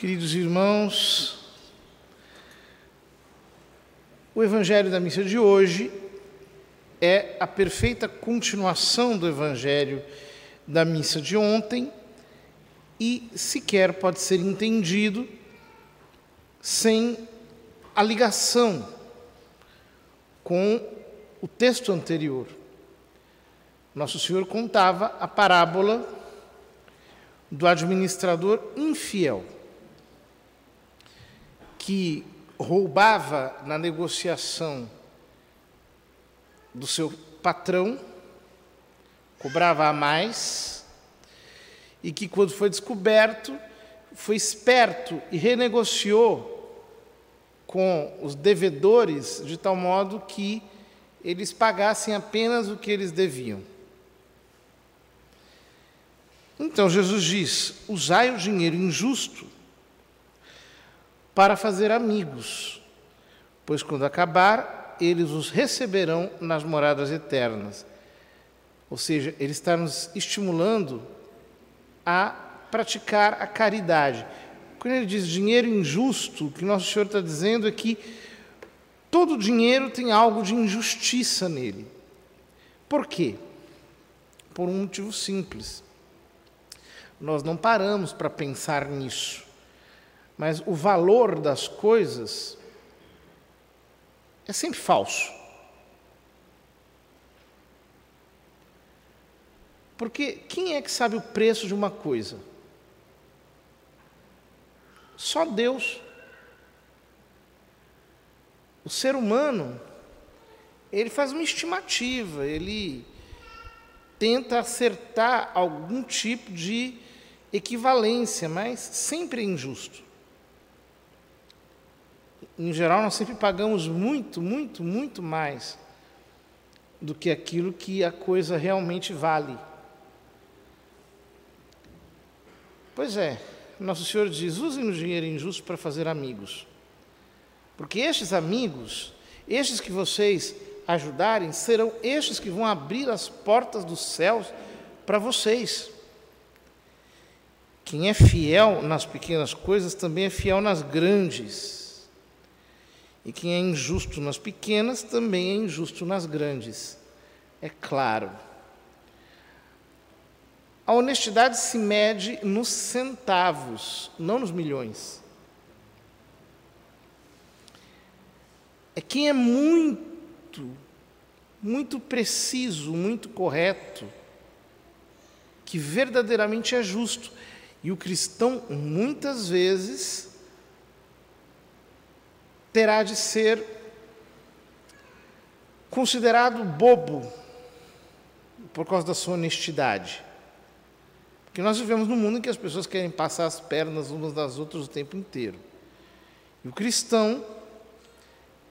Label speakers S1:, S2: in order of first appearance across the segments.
S1: Queridos irmãos, o Evangelho da missa de hoje é a perfeita continuação do Evangelho da missa de ontem e sequer pode ser entendido sem a ligação com o texto anterior. Nosso Senhor contava a parábola do administrador infiel que roubava na negociação do seu patrão, cobrava a mais, e que, quando foi descoberto, foi esperto e renegociou com os devedores de tal modo que eles pagassem apenas o que eles deviam. Então Jesus diz: usai o dinheiro injusto para fazer amigos, pois quando acabar, eles os receberão nas moradas eternas. Ou seja, ele está nos estimulando a praticar a caridade. Quando ele diz dinheiro injusto, o que nosso Senhor está dizendo é que todo dinheiro tem algo de injustiça nele. Por quê? Por um motivo simples. Nós não paramos para pensar nisso. Mas o valor das coisas é sempre falso. Porque quem é que sabe o preço de uma coisa? Só Deus. O ser humano, ele faz uma estimativa, ele tenta acertar algum tipo de equivalência, mas sempre é injusto em geral, nós sempre pagamos muito, muito, muito mais do que aquilo que a coisa realmente vale. Pois é, Nosso Senhor diz: usem o dinheiro injusto para fazer amigos. Porque estes amigos, estes que vocês ajudarem, serão estes que vão abrir as portas dos céus para vocês. Quem é fiel nas pequenas coisas também é fiel nas grandes. E quem é injusto nas pequenas também é injusto nas grandes. É claro. A honestidade se mede nos centavos, não nos milhões. É quem é muito, muito preciso, muito correto, que verdadeiramente é justo. E o cristão, muitas vezes, terá de ser considerado bobo por causa da sua honestidade. Porque nós vivemos num mundo em que as pessoas querem passar as pernas umas das outras o tempo inteiro. E o cristão,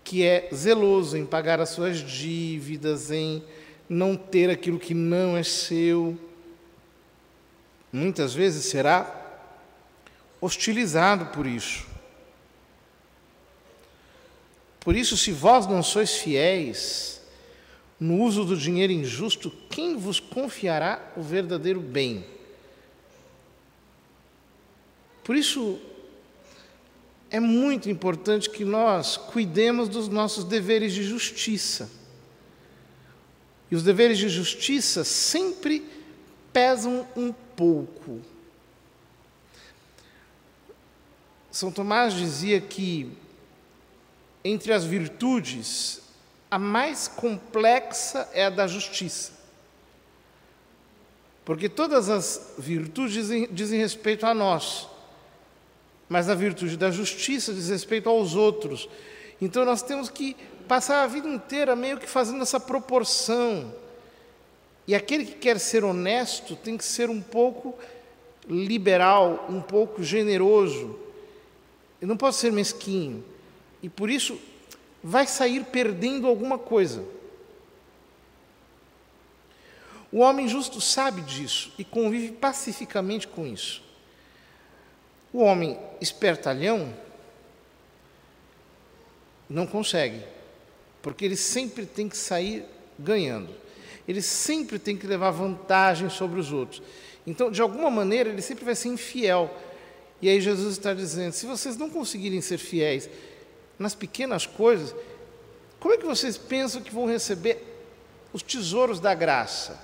S1: que é zeloso em pagar as suas dívidas, em não ter aquilo que não é seu, muitas vezes será hostilizado por isso. Por isso, se vós não sois fiéis no uso do dinheiro injusto, quem vos confiará o verdadeiro bem? Por isso, é muito importante que nós cuidemos dos nossos deveres de justiça. E os deveres de justiça sempre pesam um pouco. São Tomás dizia que entre as virtudes, a mais complexa é a da justiça. Porque todas as virtudes dizem, dizem, respeito a nós, mas a virtude da justiça diz respeito aos outros. Então nós temos que passar a vida inteira meio que fazendo essa proporção. E aquele que quer ser honesto tem que ser um pouco liberal, um pouco generoso. Ele não pode ser mesquinho e por isso vai sair perdendo alguma coisa. O homem justo sabe disso e convive pacificamente com isso. O homem espertalhão não consegue, porque ele sempre tem que sair ganhando. Ele sempre tem que levar vantagem sobre os outros. Então, de alguma maneira, ele sempre vai ser infiel. E aí Jesus está dizendo: se vocês não conseguirem ser fiéis nas pequenas coisas, como é que vocês pensam que vão receber os tesouros da graça?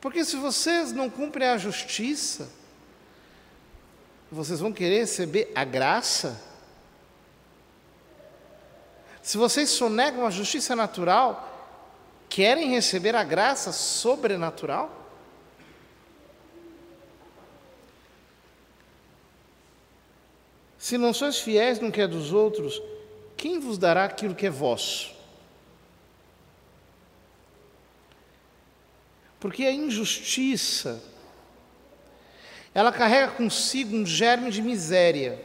S1: Porque se vocês não cumprem a justiça, vocês vão querer receber a graça? Se vocês sonegam a justiça natural, querem receber a graça sobrenatural? Se não sois fiéis no que é dos outros, quem vos dará aquilo que é vosso? Porque a injustiça, ela carrega consigo um germe de miséria,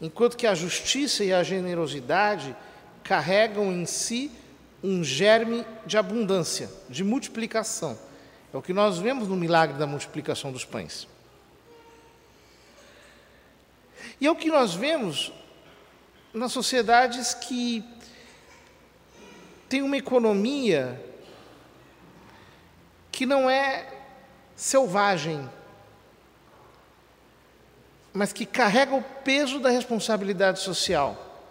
S1: enquanto que a justiça e a generosidade carregam em si um germe de abundância, de multiplicação. É o que nós vemos no milagre da multiplicação dos pães. E é o que nós vemos nas sociedades que têm uma economia que não é selvagem, mas que carrega o peso da responsabilidade social.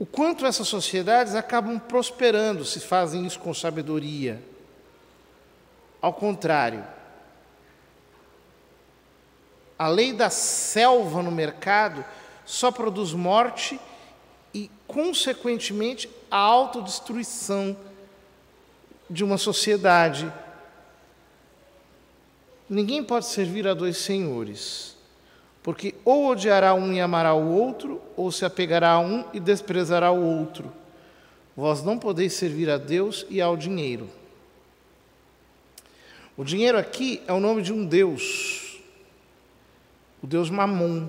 S1: O quanto essas sociedades acabam prosperando se fazem isso com sabedoria. Ao contrário, a lei da selva no mercado só produz morte e, consequentemente, a autodestruição de uma sociedade. Ninguém pode servir a dois senhores, porque ou odiará um e amará o outro, ou se apegará a um e desprezará o outro. Vós não podeis servir a Deus e ao dinheiro. O dinheiro aqui é o nome de um Deus, o Deus Mamon.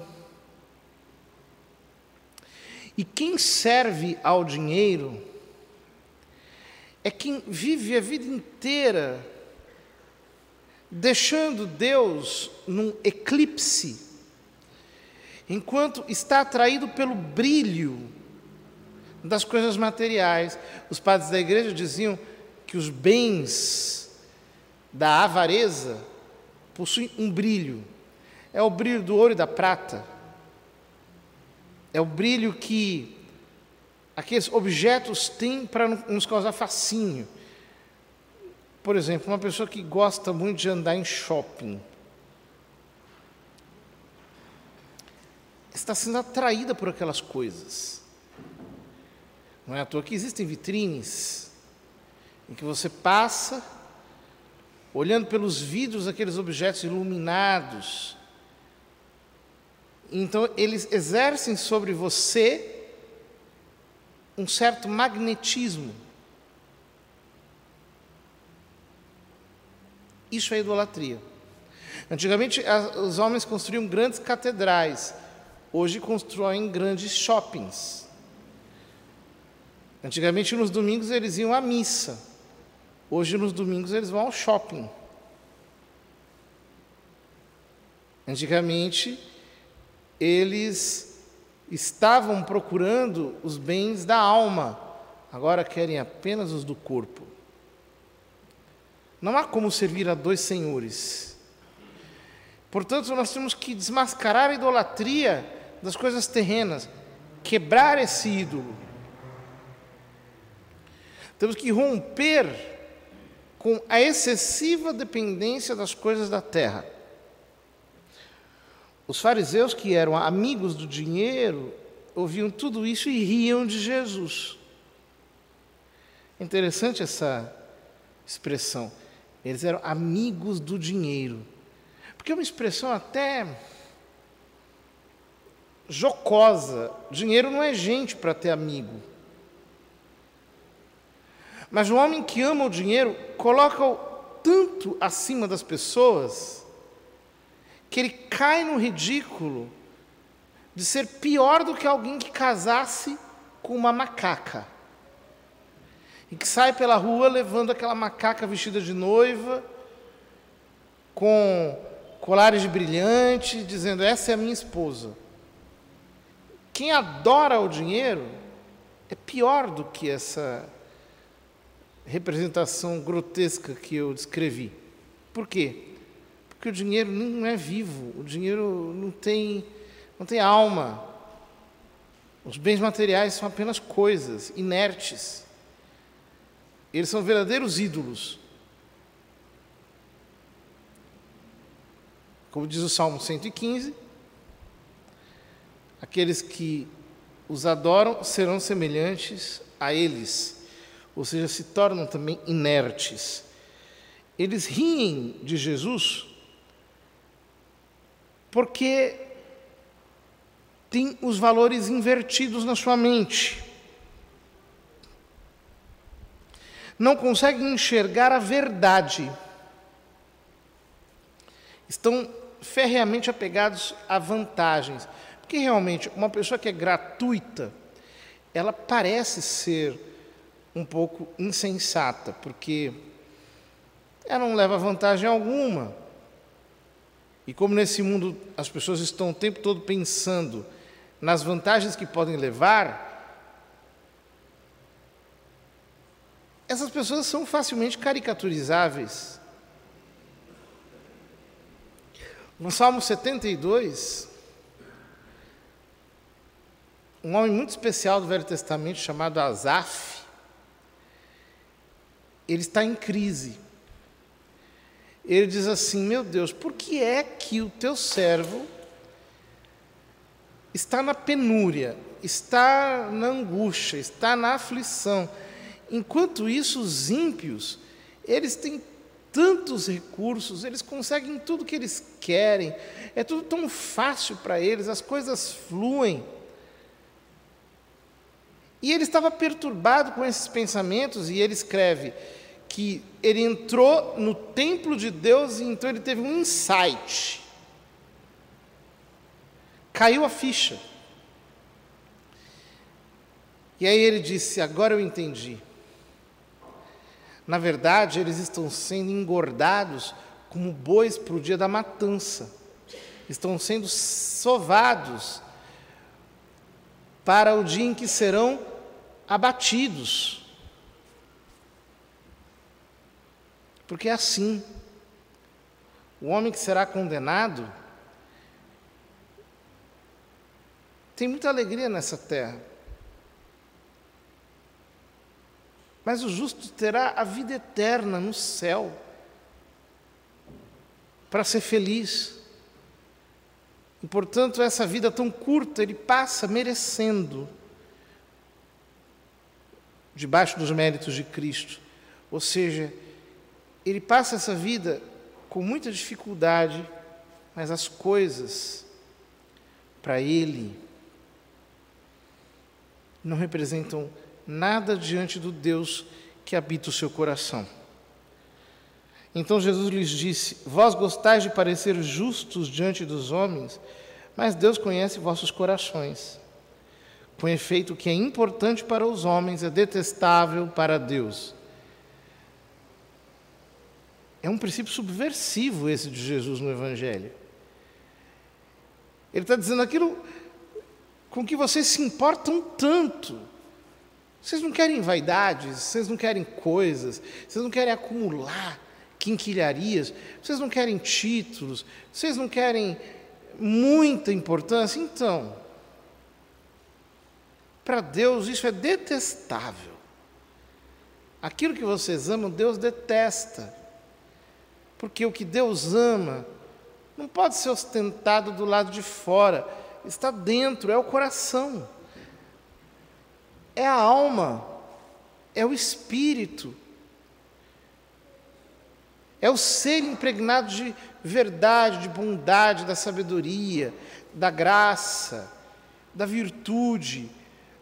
S1: E quem serve ao dinheiro é quem vive a vida inteira deixando Deus num eclipse, enquanto está atraído pelo brilho das coisas materiais. Os padres da igreja diziam que os bens da avareza possuem um brilho. É o brilho do ouro e da prata. É o brilho que aqueles objetos têm para nos causar fascínio. Por exemplo, uma pessoa que gosta muito de andar em shopping está sendo atraída por aquelas coisas. Não é à toa que existem vitrines em que você passa olhando pelos vidros aqueles objetos iluminados. Então, eles exercem sobre você um certo magnetismo. Isso é idolatria. Antigamente, os homens construíam grandes catedrais, hoje constroem grandes shoppings. Antigamente, nos domingos, eles iam à missa, hoje, nos domingos, eles vão ao shopping. Antigamente, eles estavam procurando os bens da alma, agora querem apenas os do corpo. Não há como servir a dois senhores. Portanto, nós temos que desmascarar a idolatria das coisas terrenas, quebrar esse ídolo. Temos que romper com a excessiva dependência das coisas da terra. Os fariseus, que eram amigos do dinheiro, ouviam tudo isso e riam de Jesus. Interessante essa expressão. Eles eram amigos do dinheiro. Porque é uma expressão até jocosa. Dinheiro não é gente para ter amigo. Mas o homem que ama o dinheiro coloca-o tanto acima das pessoas que ele cai no ridículo de ser pior do que alguém que casasse com uma macaca. E que sai pela rua levando aquela macaca vestida de noiva, com colares de brilhante, dizendo: Essa é a minha esposa. Quem adora o dinheiro é pior do que essa representação grotesca que eu descrevi. Por quê? Porque o dinheiro não é vivo, o dinheiro não tem, não tem alma. Os bens materiais são apenas coisas inertes. Eles são verdadeiros ídolos. Como diz o Salmo 115, aqueles que os adoram serão semelhantes a eles, ou seja, se tornam também inertes. Eles riem de Jesus porque tem os valores invertidos na sua mente. Não conseguem enxergar a verdade. Estão ferreamente apegados a vantagens. Porque realmente, uma pessoa que é gratuita, ela parece ser um pouco insensata, porque ela não leva vantagem alguma. E como nesse mundo as pessoas estão o tempo todo pensando nas vantagens que podem levar, essas pessoas são facilmente caricaturizáveis. No Salmo 72, um homem muito especial do Velho Testamento chamado Asaf, ele está em crise. Ele diz assim: Meu Deus, por que é que o teu servo está na penúria, está na angústia, está na aflição. Enquanto isso, os ímpios, eles têm tantos recursos, eles conseguem tudo que eles querem, é tudo tão fácil para eles, as coisas fluem. E ele estava perturbado com esses pensamentos, e ele escreve que ele entrou no templo de Deus e então ele teve um insight. Caiu a ficha. E aí ele disse: Agora eu entendi. Na verdade, eles estão sendo engordados como bois para o dia da matança. Estão sendo sovados para o dia em que serão abatidos. Porque é assim. O homem que será condenado Tem muita alegria nessa terra. Mas o justo terá a vida eterna no céu para ser feliz. E, portanto, essa vida tão curta ele passa merecendo debaixo dos méritos de Cristo. Ou seja, ele passa essa vida com muita dificuldade, mas as coisas para ele não representam nada diante do Deus que habita o seu coração. Então Jesus lhes disse: Vós gostais de parecer justos diante dos homens, mas Deus conhece vossos corações. Com efeito, o que é importante para os homens é detestável para Deus. É um princípio subversivo esse de Jesus no Evangelho. Ele está dizendo aquilo com que vocês se importam tanto. Vocês não querem vaidades, vocês não querem coisas, vocês não querem acumular quinquilharias, vocês não querem títulos, vocês não querem muita importância. Então, para Deus isso é detestável. Aquilo que vocês amam, Deus detesta. Porque o que Deus ama não pode ser ostentado do lado de fora está dentro, é o coração, é a alma, é o espírito, é o ser impregnado de verdade, de bondade, da sabedoria, da graça, da virtude,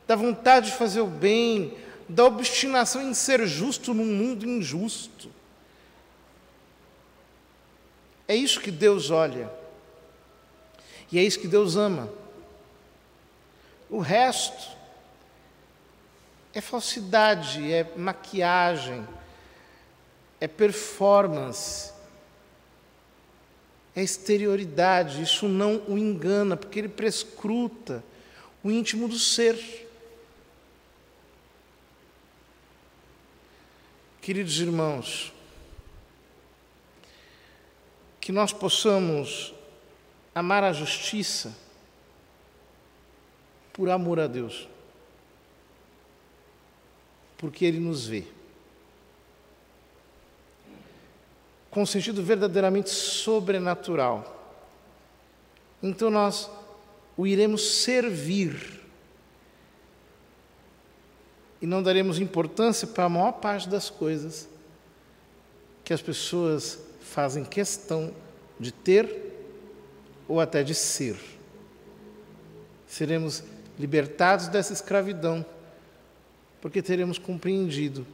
S1: da vontade de fazer o bem, da obstinação em ser justo num mundo injusto. É isso que Deus olha. E é isso que Deus ama. O resto é falsidade, é maquiagem, é performance, é exterioridade. Isso não o engana, porque ele prescruta o íntimo do ser. Queridos irmãos, que nós possamos amar a justiça por amor a Deus, porque Ele nos vê. Com um sentido verdadeiramente sobrenatural. Então nós o iremos servir e não daremos importância para a maior parte das coisas que as pessoas fazem questão de ter ou até de ser. Seremos libertados dessa escravidão, porque teremos compreendido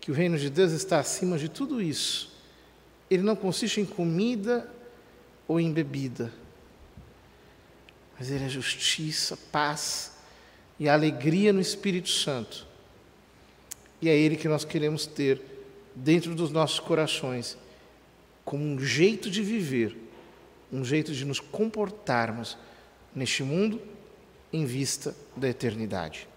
S1: que o reino de Deus está acima de tudo isso. Ele não consiste em comida ou em bebida, mas ele é justiça, paz e alegria no Espírito Santo. E é ele que nós queremos ter dentro dos nossos corações, como um jeito de viver um jeito de nos comportarmos neste mundo em vista da eternidade.